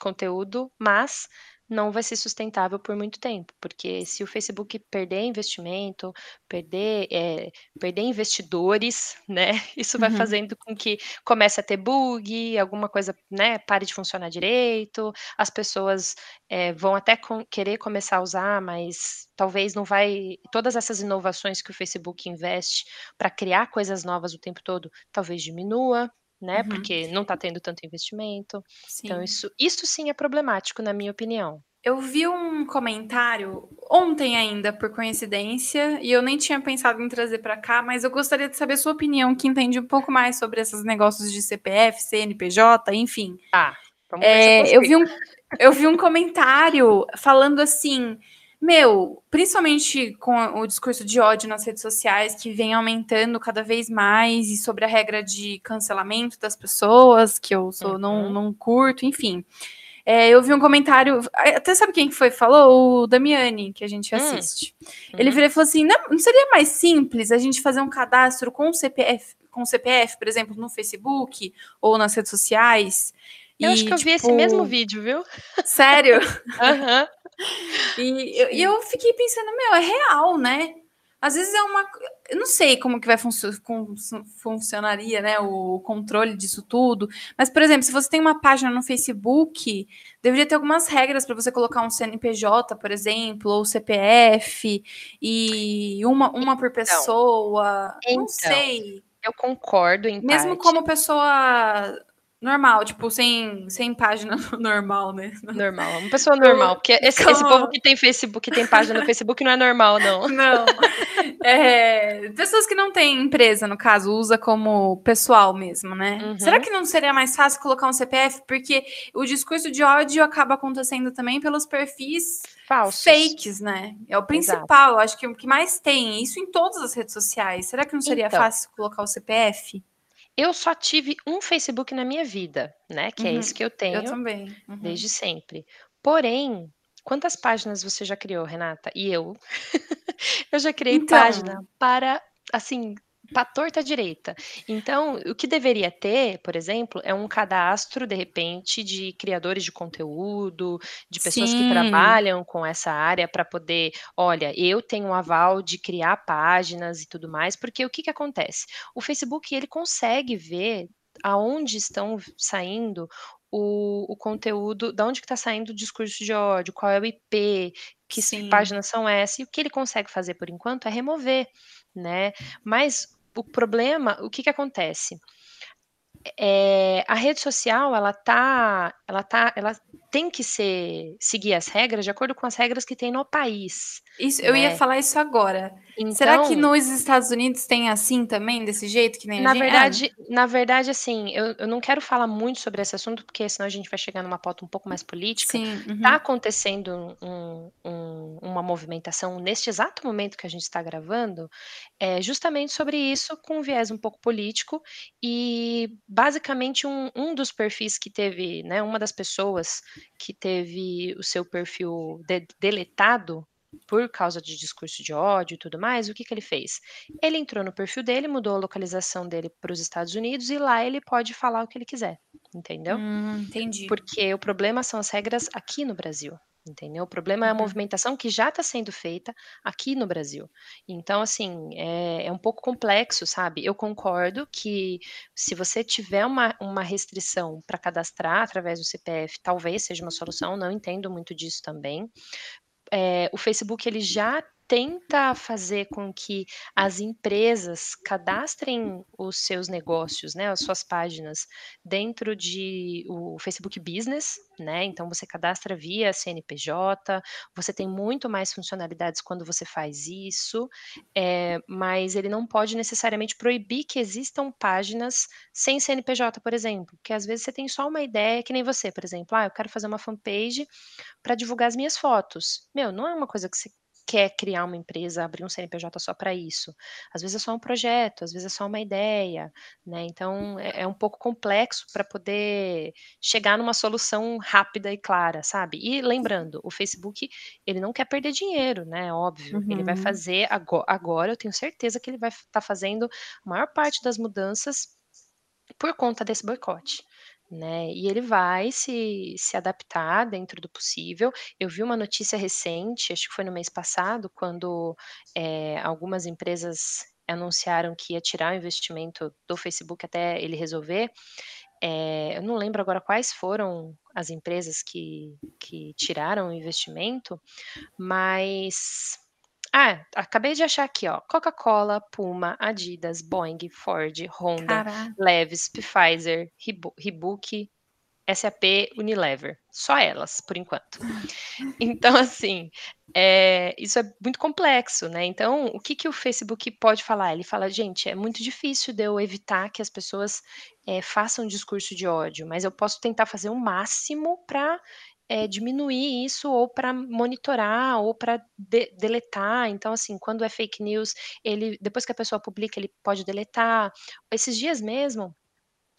conteúdo, mas não vai ser sustentável por muito tempo, porque se o Facebook perder investimento, perder, eh, perder investidores, né, isso vai Uhum. fazendo com que comece a ter bug, alguma coisa, né, pare de funcionar direito, as pessoas, eh, vão até com querer começar a usar, mas talvez não vai todas essas inovações que o Facebook investe para criar coisas novas o tempo todo, talvez diminua, né, Uhum. porque não está tendo tanto investimento. Então Sim. isso isso sim é problemático, na minha opinião. Eu vi um comentário ontem ainda, por coincidência, e eu nem tinha pensado em trazer para cá, mas eu gostaria de saber a sua opinião, que entende um pouco mais sobre esses negócios de CPF, CNPJ, enfim. Tá, vamos se eu vi um eu vi um comentário falando assim: "Meu, principalmente com o discurso de ódio nas redes sociais, que vem aumentando cada vez mais, e sobre a regra de cancelamento das pessoas, que eu sou não Uhum. não curto, enfim". Eh, eu vi um comentário até sabe quem que foi falou? O Damiani, que a gente Hum. assiste. Ele Uhum. virou e falou assim: "Não não seria mais simples a gente fazer um cadastro com o CPF com o CPF, por exemplo, no Facebook ou nas redes sociais?" Eu acho E que eu vi esse mesmo tipo vídeo, viu. Sério? Aham. E eu e eu fiquei pensando: "Meu, é real, né". Às vezes é uma eu não sei como que vai funcio fun funcionaria, né, o controle disso tudo, mas, por exemplo, se você tem uma página no Facebook, deveria ter algumas regras para você colocar um CNPJ, por exemplo, ou CPF, e uma uma por Então pessoa, não então, sei. eu concordo em Mesmo parte. como pessoa normal, tipo, sem sem página normal, né. Normal, uma pessoa normal, porque esse esse povo que tem Facebook que tem página no Facebook não é normal não. Não. Eh, pessoas que não têm empresa, no caso, usa como pessoal mesmo, né. Será Uhum. que não seria mais fácil colocar um CPF? Porque o discurso de ódio acaba acontecendo também pelos perfis Falsos. fakes, né. É o principal, acho que o que mais tem, isso em todas as redes sociais. Será que não seria Então fácil colocar o CPF? Eu só tive um Facebook na minha vida, né, que é Uhum. esse que eu Eu tenho também. Uhum. desde sempre. Porém, quantas páginas você já criou, Renata? E eu? Eu já criei página Então para, assim, pra torta à direita. Então, o que deveria ter, por exemplo, é um cadastro, de repente, de criadores de conteúdo, de pessoas que Sim. trabalham com essa área pra poder: "Olha, eu tenho um aval de criar páginas e tudo mais", porque o que que acontece? O Facebook, ele consegue ver aonde estão saindo o o conteúdo da onde que tá saindo o discurso de ódio, qual é o IP, que Sim. páginas são essa, e o que ele consegue fazer por enquanto é remover, né. Mas o problema o que que acontece? Eh, a rede social ela tá ela tá ela tem que ser seguir as regras de acordo com as regras que tem no país, Isso eu ia né. falar isso agora. Será que Então nos Estados Unidos tem assim também, desse jeito que nem Na é. verdade na verdade, assim, eu eu não quero falar muito sobre esse assunto, porque senão a gente vai chegar numa pauta um pouco mais política. Sim. Tá Uhum. acontecendo um um uma movimentação neste exato momento que a gente está gravando, eh, justamente sobre isso, com um viés um pouco político, e basicamente um um dos perfis que teve, né, uma das pessoas que teve o seu perfil de deletado por causa de discurso de ódio e tudo mais, o que, que ele fez? Ele entrou no perfil dele, mudou a localização dele para os Estados Unidos e lá ele pode falar o que ele quiser, entendeu? Hum, entendi. Porque o problema são as regras aqui no Brasil. Entendeu? O problema é a Uhum. movimentação que já está sendo feita aqui no Brasil. Então, assim, é, é um pouco complexo, sabe? Eu concordo que se você tiver uma, uma restrição para cadastrar através do CPF, talvez seja uma solução, não entendo muito disso também. É, o Facebook ele já tenta fazer com que as empresas cadastrem os seus negócios, né, as suas páginas dentro de o Facebook Business, né? Então você cadastra via CNPJ, você tem muito mais funcionalidades quando você faz isso, é, mas ele não pode necessariamente proibir que existam páginas sem CNPJ, por exemplo, porque às vezes você tem só uma ideia, que nem você, por exemplo, ah, eu quero fazer uma fanpage para divulgar as minhas fotos. Meu, não é uma coisa que você quer criar uma empresa, abrir um CNPJ só para isso. Às vezes é só um projeto, às vezes é só uma ideia, né? Então é, é um pouco complexo para poder chegar numa solução rápida e clara, sabe? E lembrando, o Facebook ele não quer perder dinheiro, né? Óbvio, ele vai Uhum. fazer agora, agora eu tenho certeza que ele vai estar tá fazendo a maior parte das mudanças por conta desse boicote. Né, e ele vai se, se adaptar dentro do possível. Eu vi uma notícia recente, acho que foi no mês passado, quando é, algumas empresas anunciaram que ia tirar o investimento do Facebook até ele resolver. É, eu não lembro agora quais foram as empresas que, que tiraram o investimento, mas ah, acabei de achar aqui, ó. Coca-Cola, Puma, Adidas, Boeing, Ford, Honda, Caraca. Levi's, Pfizer, Reebok, SAP, Unilever. Só elas, por enquanto. Então, assim, é, isso é muito complexo, né? Então, o que, que o Facebook pode falar? Ele fala, gente, é muito difícil de eu evitar que as pessoas é, façam discurso de ódio, mas eu posso tentar fazer o máximo para é, diminuir isso ou para monitorar ou para de deletar. Então, assim, quando é fake news, ele depois que a pessoa publica, ele pode deletar. Esses dias mesmo,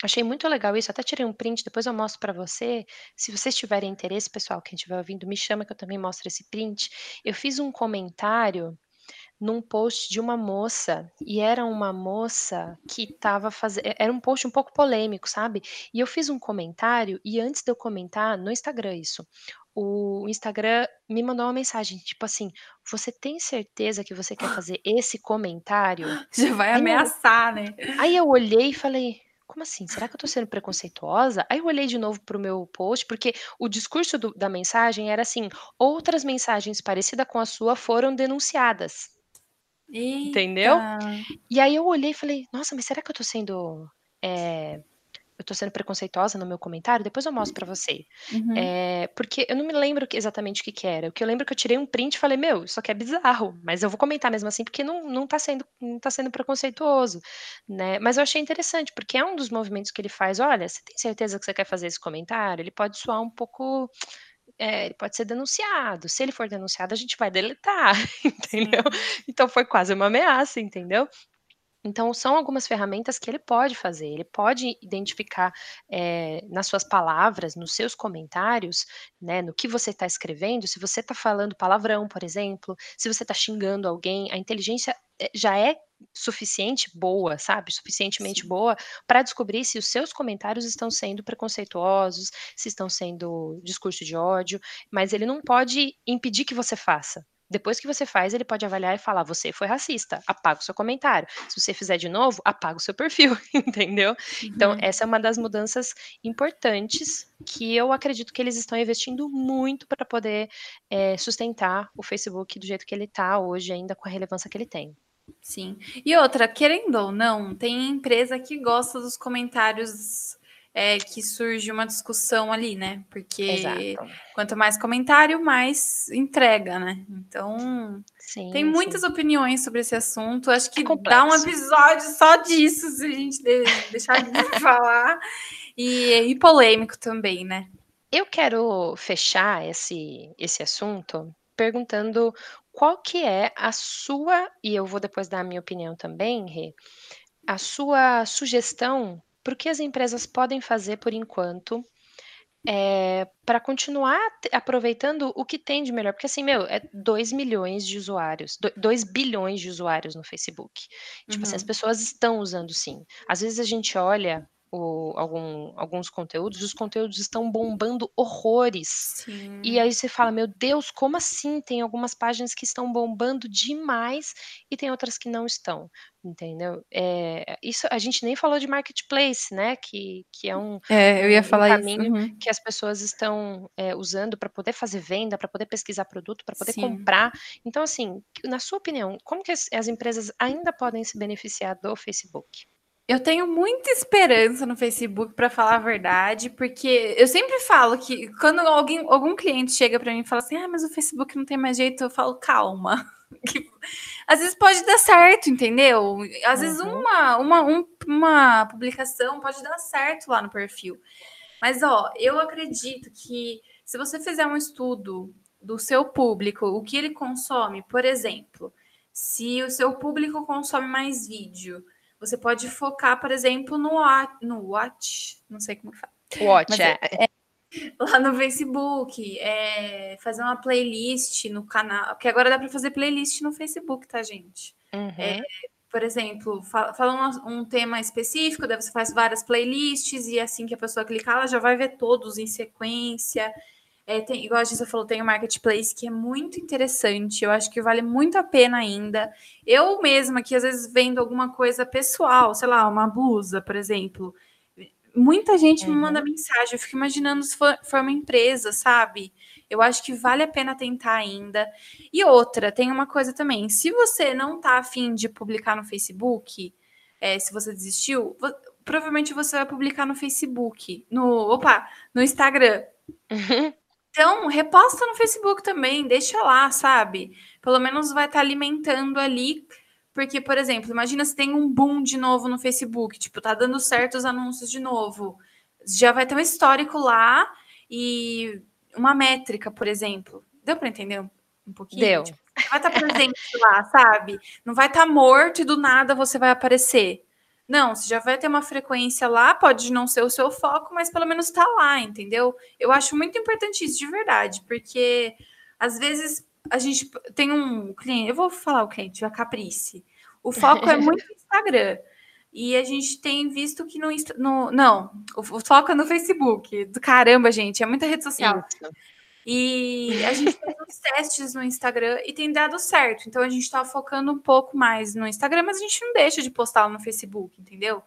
achei muito legal isso, até tirei um print, depois eu mostro para você. Se vocês tiverem interesse, pessoal, quem estiver ouvindo, me chama que eu também mostro esse print. Eu fiz um comentário num post de uma moça, e era uma moça que estava fazendo. Era um post um pouco polêmico, sabe? E eu fiz um comentário, e antes de eu comentar, no Instagram isso, o Instagram me mandou uma mensagem, tipo assim: Você tem certeza que você quer fazer esse comentário? Já vai aí ameaçar, eu, né? Aí eu olhei e falei. Como assim? Será que eu tô sendo preconceituosa? Aí eu olhei de novo pro meu post, porque o discurso do, da mensagem era assim: outras mensagens parecidas com a sua foram denunciadas. Entendeu? Eita. E aí eu olhei e falei: "Nossa, mas será que eu tô sendo, eh, eu tô sendo preconceituosa no meu comentário? Depois eu mostro pra você". Uhum. Eh, porque eu não me lembro exatamente o que que era, o que eu lembro é que eu tirei um print e falei: "Meu, isso aqui é bizarro", mas eu vou comentar mesmo assim, porque não não tá sendo não tá sendo preconceituoso, né. Mas eu achei interessante, porque é um dos movimentos que ele faz: "Olha, você tem certeza que você quer fazer esse comentário?". Ele pode soar um pouco é, ele pode ser denunciado. Se ele for denunciado, a gente vai deletar, entendeu? Sim. Então foi quase uma ameaça, entendeu? Então, são algumas ferramentas que ele pode fazer. Ele pode identificar eh, nas suas palavras, nos seus comentários, né, no que você está escrevendo, se você está falando palavrão, por exemplo, se você está xingando alguém, a inteligência eh, já é suficiente boa, sabe? Suficientemente Sim. boa para descobrir se os seus comentários estão sendo preconceituosos, se estão sendo discurso de ódio, mas ele não pode impedir que você faça. Depois que você faz, ele pode avaliar e falar: "Você foi racista, apaga o seu comentário. Se você fizer de novo, apaga o seu perfil", entendeu? Então, Uhum. essa é uma das mudanças importantes que eu acredito que eles estão investindo muito para poder, eh, sustentar o Facebook do jeito que ele está hoje, ainda com a relevância que ele tem. Sim. E outra, querendo ou não, tem empresa que gosta dos comentários é, que surge uma discussão ali, né? Porque Exato. quanto mais comentário, mais entrega, né? Então, sim, tem muitas sim. opiniões sobre esse assunto. Acho que é dá um episódio só disso, se a gente deixar de falar. E, e polêmico também, né? Eu quero fechar esse, esse assunto perguntando qual que é a sua, e eu vou depois dar a minha opinião também, Rê, a sua sugestão para o que as empresas podem fazer por enquanto Eh, pra continuar aproveitando o que tem de melhor, porque assim, meu, é 2.000.000 de usuários, do 2.000.000.000 de usuários no Facebook. Tipo assim, as Uhum. pessoas estão usando sim. Às vezes a gente olha o algum alguns conteúdos, os conteúdos estão bombando horrores. E Sim. aí você fala: "Meu Deus, como assim?". Tem algumas páginas que estão bombando demais e tem outras que não estão, entendeu? Eh, isso a gente nem falou de marketplace, né, que que é um É, eu ia um falar isso. caminho Uhum. que as pessoas estão, eh, usando pra poder fazer venda, pra poder pesquisar produto, pra poder Sim. comprar. Então assim, na sua opinião, como que as as empresas ainda podem se beneficiar do Facebook? Eu tenho muita esperança no Facebook, pra falar a verdade, porque eu sempre falo que quando alguém algum cliente chega pra mim e fala assim: "Ah, mas o Facebook não tem mais jeito", eu falo: "Calma", que às vezes pode dar certo, entendeu? Às vezes Uhum. uma uma um uma publicação pode dar certo lá no perfil. Mas ó, eu acredito que se você fizer um estudo do seu público, o que ele consome, por exemplo, se o seu público consome mais vídeo, você pode focar, por exemplo, no no Watch, não sei como fala, Watch, é é. é lá no Facebook, eh, fazer uma playlist no canal que agora dá pra fazer playlist no Facebook, tá, gente? Uhum. por exemplo, fa falando um tema específico, daí você faz várias playlists e assim que a pessoa clicar, ela já vai ver todos em sequência. Eh, tem igual a Gissa falou, tem o marketplace que é muito interessante, eu acho que vale muito a pena ainda. Eu mesma que às vezes vendo alguma coisa pessoal, sei lá, uma blusa, por exemplo, muita gente me manda Uhum. mensagem, eu fico imaginando se for for uma empresa, sabe? Eu acho que vale a pena tentar ainda. E outra, tem uma coisa também, se você não tá a fim de publicar no Facebook, eh, se você desistiu, provavelmente você vai publicar no Facebook, no opa, no Instagram. Então, reposta no Facebook também, deixa lá, sabe? Pelo menos vai estar alimentando ali, porque, por exemplo, imagina se tem um boom de novo no Facebook, tipo, tá dando certo os anúncios de novo, já vai ter um histórico lá e uma métrica, por exemplo. Deu pra entender um um pouquinho? Deu. Tipo, vai estar presente lá, sabe? Não vai estar morto e do nada você vai aparecer. Não, você já vai ter uma frequência lá, pode não ser o seu foco, mas pelo menos tá lá, entendeu? Eu acho muito importante isso, de verdade, porque às vezes a gente tem um cliente eu vou falar o cliente, a Caprice. O foco é muito Instagram, e a gente tem visto que no no não, o foco é no Facebook. Do caramba, gente, é muita rede social. Isso. E a gente fez uns testes no Instagram e tem dado certo, então a gente tá focando um pouco mais no Instagram, mas a gente não deixa de postar lá no Facebook, entendeu?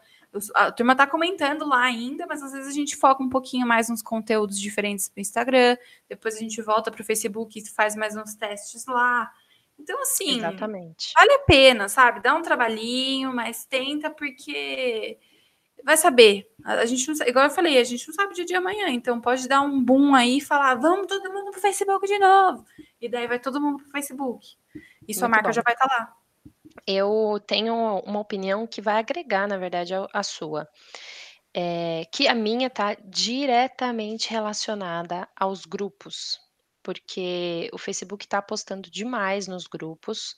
A turma tá comentando lá ainda, mas às vezes a gente foca um pouquinho mais nos conteúdos diferentes do Instagram, depois a gente volta para o Facebook e faz mais uns testes lá. Então assim, Exatamente. vale a pena, sabe? Dá um trabalhinho, mas tenta, porque vai saber, a a gente não igual eu falei, a gente não sabe o dia de amanhã, então pode dar um boom aí e falar: "Vamos todo mundo para o Facebook de novo", e daí vai todo mundo para o Facebook, e sua Muito marca já bom. vai estar lá. Eu tenho uma opinião que vai agregar, na verdade, à sua. Eh, que a minha tá diretamente relacionada aos grupos, porque o Facebook tá apostando demais nos grupos.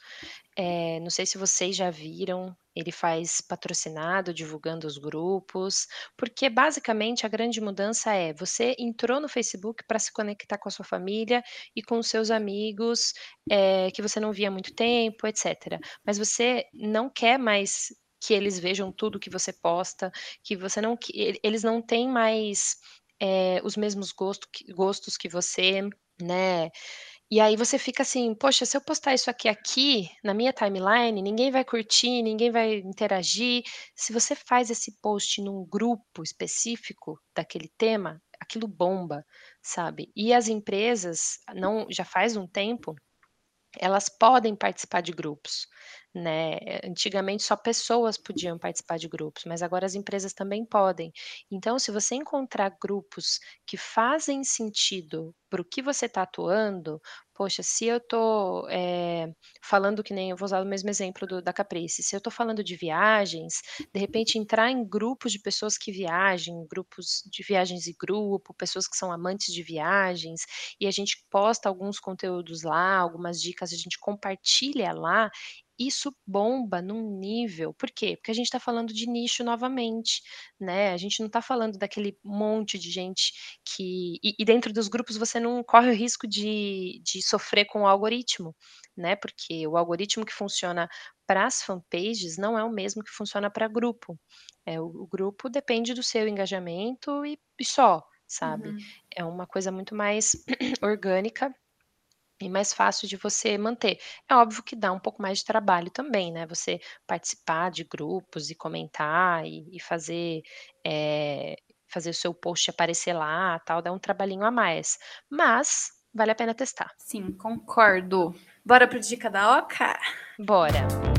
Eh, não sei se vocês já viram, ele faz patrocinado divulgando os grupos, porque basicamente a grande mudança é: você entrou no Facebook pra se conectar com a sua família e com os seus amigos, eh, que você não via há muito tempo, etcétera. Mas você não quer mais que eles vejam tudo que você posta, que você não que eles não têm mais, eh, os mesmos gosto gostos que você, né. E aí você fica assim: "Poxa, se eu postar isso aqui aqui, na minha timeline, ninguém vai curtir, ninguém vai interagir". Se você faz esse post num grupo específico daquele tema, aquilo bomba, sabe. E as empresas não já faz um tempo, elas podem participar de grupos, né. Antigamente só pessoas podiam participar de grupos, mas agora as empresas também podem. Então se você encontrar grupos que fazem sentido para o que você tá atuando, poxa, se eu tô, eh, falando que nem eu vou usar o mesmo exemplo do da Caprice, se eu tô falando de viagens, de repente entrar em grupos de pessoas que viajem, grupos de viagens em grupo, pessoas que são amantes de viagens, e a gente posta alguns conteúdos lá, algumas dicas, a gente compartilha lá, isso bomba num nível. Por quê? Porque a gente está falando de nicho novamente, né? A gente não está falando daquele monte de gente que. E, e, dentro dos grupos você não corre o risco de, de sofrer com o algoritmo, né? Porque o algoritmo que funciona para as fanpages não é o mesmo que funciona para grupo. É, o, o, grupo depende do seu engajamento e, e só, sabe? Uhum. É uma coisa muito mais orgânica e mais fácil de você manter. É óbvio que dá um pouco mais de trabalho também, né? Você participar de grupos e comentar e, e fazer é, fazer o seu post aparecer lá, tal, dá um trabalhinho a mais. Mas vale a pena testar. Sim, concordo. Bora pro dica da Oca? Bora.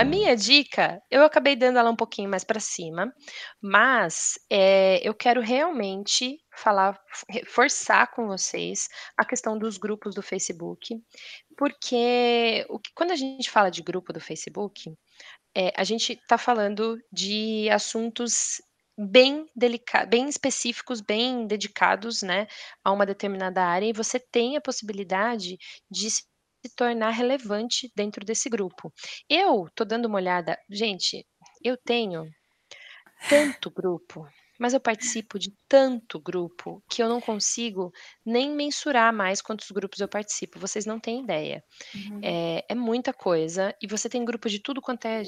A minha dica, eu acabei dando ela um pouquinho mais para cima, mas, eh, eu quero realmente falar reforçar com vocês a questão dos grupos do Facebook, porque o que quando a gente fala de grupo do Facebook, eh, a gente está falando de assuntos bem delica bem específicos, bem dedicados, né, a uma determinada área e você tem a possibilidade de se se tornar relevante dentro desse grupo. Eu tô dando uma olhada gente, eu tenho tanto grupo, mas eu participo de tanto grupo, que eu não consigo nem mensurar mais quantos grupos eu participo, vocês não têm ideia. Uhum. É, é muita coisa, e você tem grupo de tudo quanto é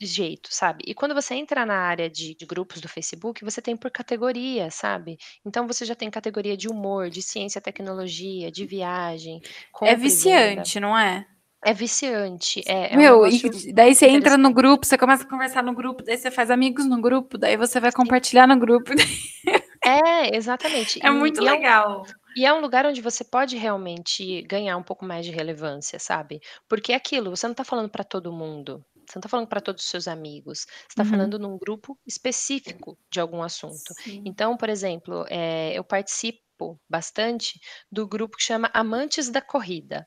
jeito, sabe. E quando você entra na área de de grupos do Facebook, você tem por categoria, sabe. Então você já tem categoria de humor, de ciência, tecnologia, de viagem, É viciante, não é? É viciante, é é um Meu, e daí você entra no grupo, você começa a conversar no grupo, daí você faz amigos no grupo, daí você vai compartilhar no grupo. É, exatamente. É muito e é um legal. e é um lugar onde você pode realmente ganhar um pouco mais de relevância, sabe. Porque é aquilo, você não tá falando pra todo mundo, você não tá falando pra todos os seus amigos, você tá Uhum. falando num grupo específico de algum assunto. Sim. Então, por exemplo, eh, eu participo bastante do grupo que chama Amantes da Corrida.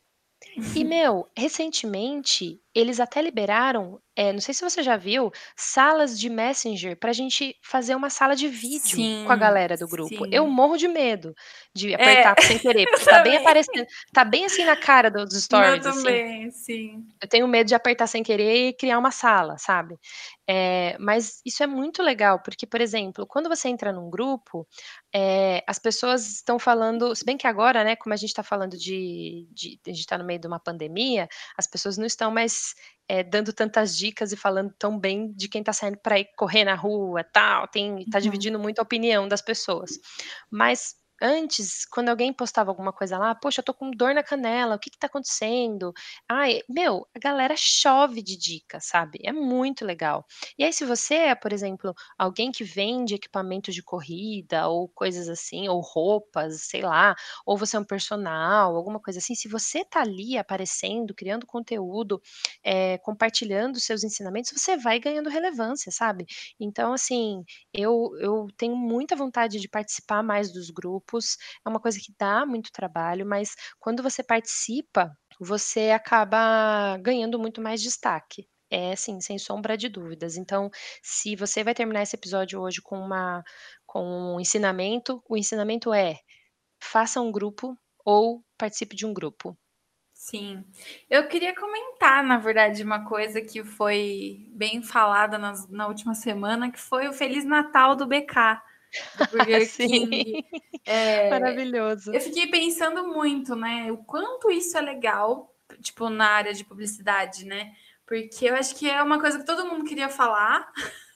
E meu, recentemente, eles até liberaram, eh, não sei se você já viu, salas de Messenger pra gente fazer uma sala de vídeo com a Sim, galera do grupo. Eu sim. morro de medo de É, apertar sem querer, eu porque tá bem também. aparecendo tá bem, assim, na cara dos Meu stories, assim. também, sim. Eu tenho medo de apertar sem querer e criar uma sala, sabe. Eh, mas isso é muito legal, porque, por exemplo, quando você entra num grupo, eh, as pessoas estão falando se bem que agora, né, como a gente tá falando de de a gente tá no meio de uma pandemia, as pessoas não estão mais, eh, dando tantas dicas e falando tão bem de quem tá saindo pra ir correr na rua, tal, tem tá Uhum. dividindo muito a opinião das pessoas. Mas antes, quando alguém postava alguma coisa lá: "Poxa, eu tô com dor na canela, o que que tá acontecendo?". Ai, meu, a galera chove de dicas, sabe, é muito legal. E aí se você é, por exemplo, alguém que vende equipamento de corrida ou coisas assim, ou roupas, sei lá, ou você é um personal, alguma coisa assim, se você tá ali aparecendo, criando conteúdo, eh, compartilhando seus ensinamentos, você vai ganhando relevância, sabe. Então, assim, eu eu tenho muita vontade de participar mais dos grupos, é uma coisa que dá muito trabalho, mas quando você participa, você acaba ganhando muito mais destaque. É sim, sem sombra de dúvidas. Então, se você vai terminar esse episódio hoje com uma com um ensinamento, o ensinamento é: faça um grupo ou participe de um grupo. Sim. Eu queria comentar, na verdade, uma coisa que foi bem falada na última semana, que foi o feliz natal do BK, do Burger King. Eh, maravilhoso. eu fiquei pensando muito, né, o quanto isso é legal, tipo, na área de publicidade, né, porque eu acho que é uma coisa que todo mundo queria falar,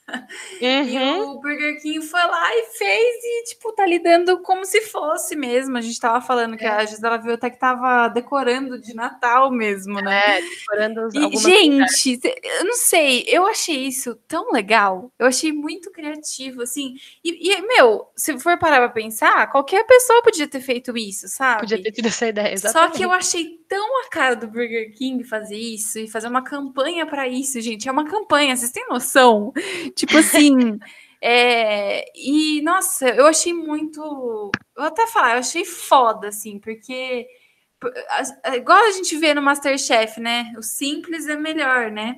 e Uhum. o Burger King foi lá e fez e, tipo, tá lidando como se fosse mesmo. A gente estava falando que É. a Gisela viu até que estava decorando de Natal mesmo, né. É, decorando os E, gente, eu não sei, eu achei isso tão legal, eu achei muito criativo, assim, e e, meu, se for parar pra pensar, qualquer pessoa podia ter feito isso, Podia ter sabe. tido essa ideia, Só que eu exatamente. achei tão a cara do Burger King fazer isso e fazer uma campanha pra isso, gente, é uma campanha, vocês têm noção? Tipo assim, eh, e nossa, eu achei muito eu vou até falar, eu achei foda, assim, porque po as igual a gente vê no MasterChef, né, o simples é melhor, né.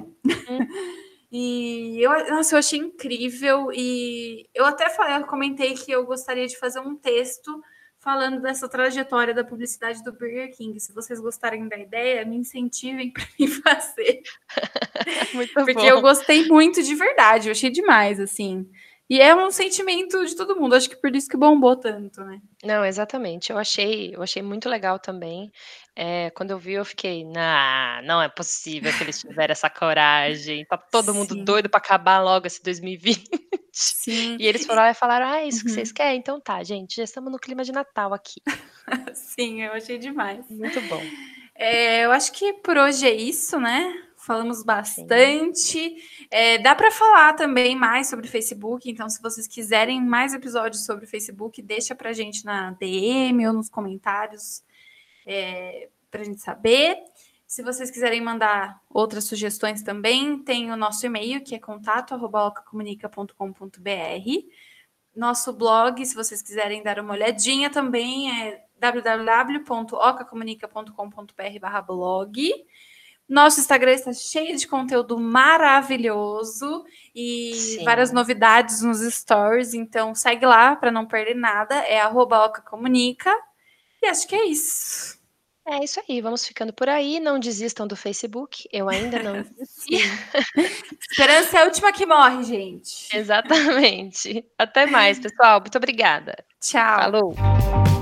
Hum. E eu, nossa, eu achei incrível. E eu até falei, eu comentei que eu gostaria de fazer um texto falando dessa trajetória da publicidade do Burger King. Se vocês gostarem da ideia, me incentivem para me fazer. Muito Porque bom. eu gostei muito de verdade, eu achei demais, assim. E é um sentimento de todo mundo, acho que por isso que bombou tanto, né? Não, exatamente. Eu achei eu achei muito legal também. Eh, quando eu vi, eu fiquei: "Nah, não é possível que eles tiveram essa coragem. Tá todo mundo Sim. doido para acabar logo esse 2020". Sim. E eles foram lá e falaram: "Ah, é isso que Uhum. vocês querem? Então tá, gente, já estamos no clima de Natal aqui". Sim, eu achei demais. Muito bom. Eh, eu acho que por hoje é isso, né? Falamos bastante. Eh, dá para falar também mais sobre Facebook, então se vocês quiserem mais episódios sobre o Facebook, deixa pra gente na DM ou nos comentários, eh, pra gente saber. Se vocês quiserem mandar outras sugestões também, tem o nosso e-mail, que é contato@ocacomunica.com.br. Nosso blog, se vocês quiserem dar uma olhadinha também, é www.ocacomunica.com.br/blog. Nosso Instagram está cheio de conteúdo maravilhoso e Sim. várias novidades nos stories, então segue lá para não perder nada, é @ocacomunica. E acho que é isso. É isso aí, vamos ficando por aí, não desistam do Facebook, eu ainda não desisti. Esperança é a última que morre, gente. Exatamente. Até mais, pessoal, muito obrigada. Tchau. Falou.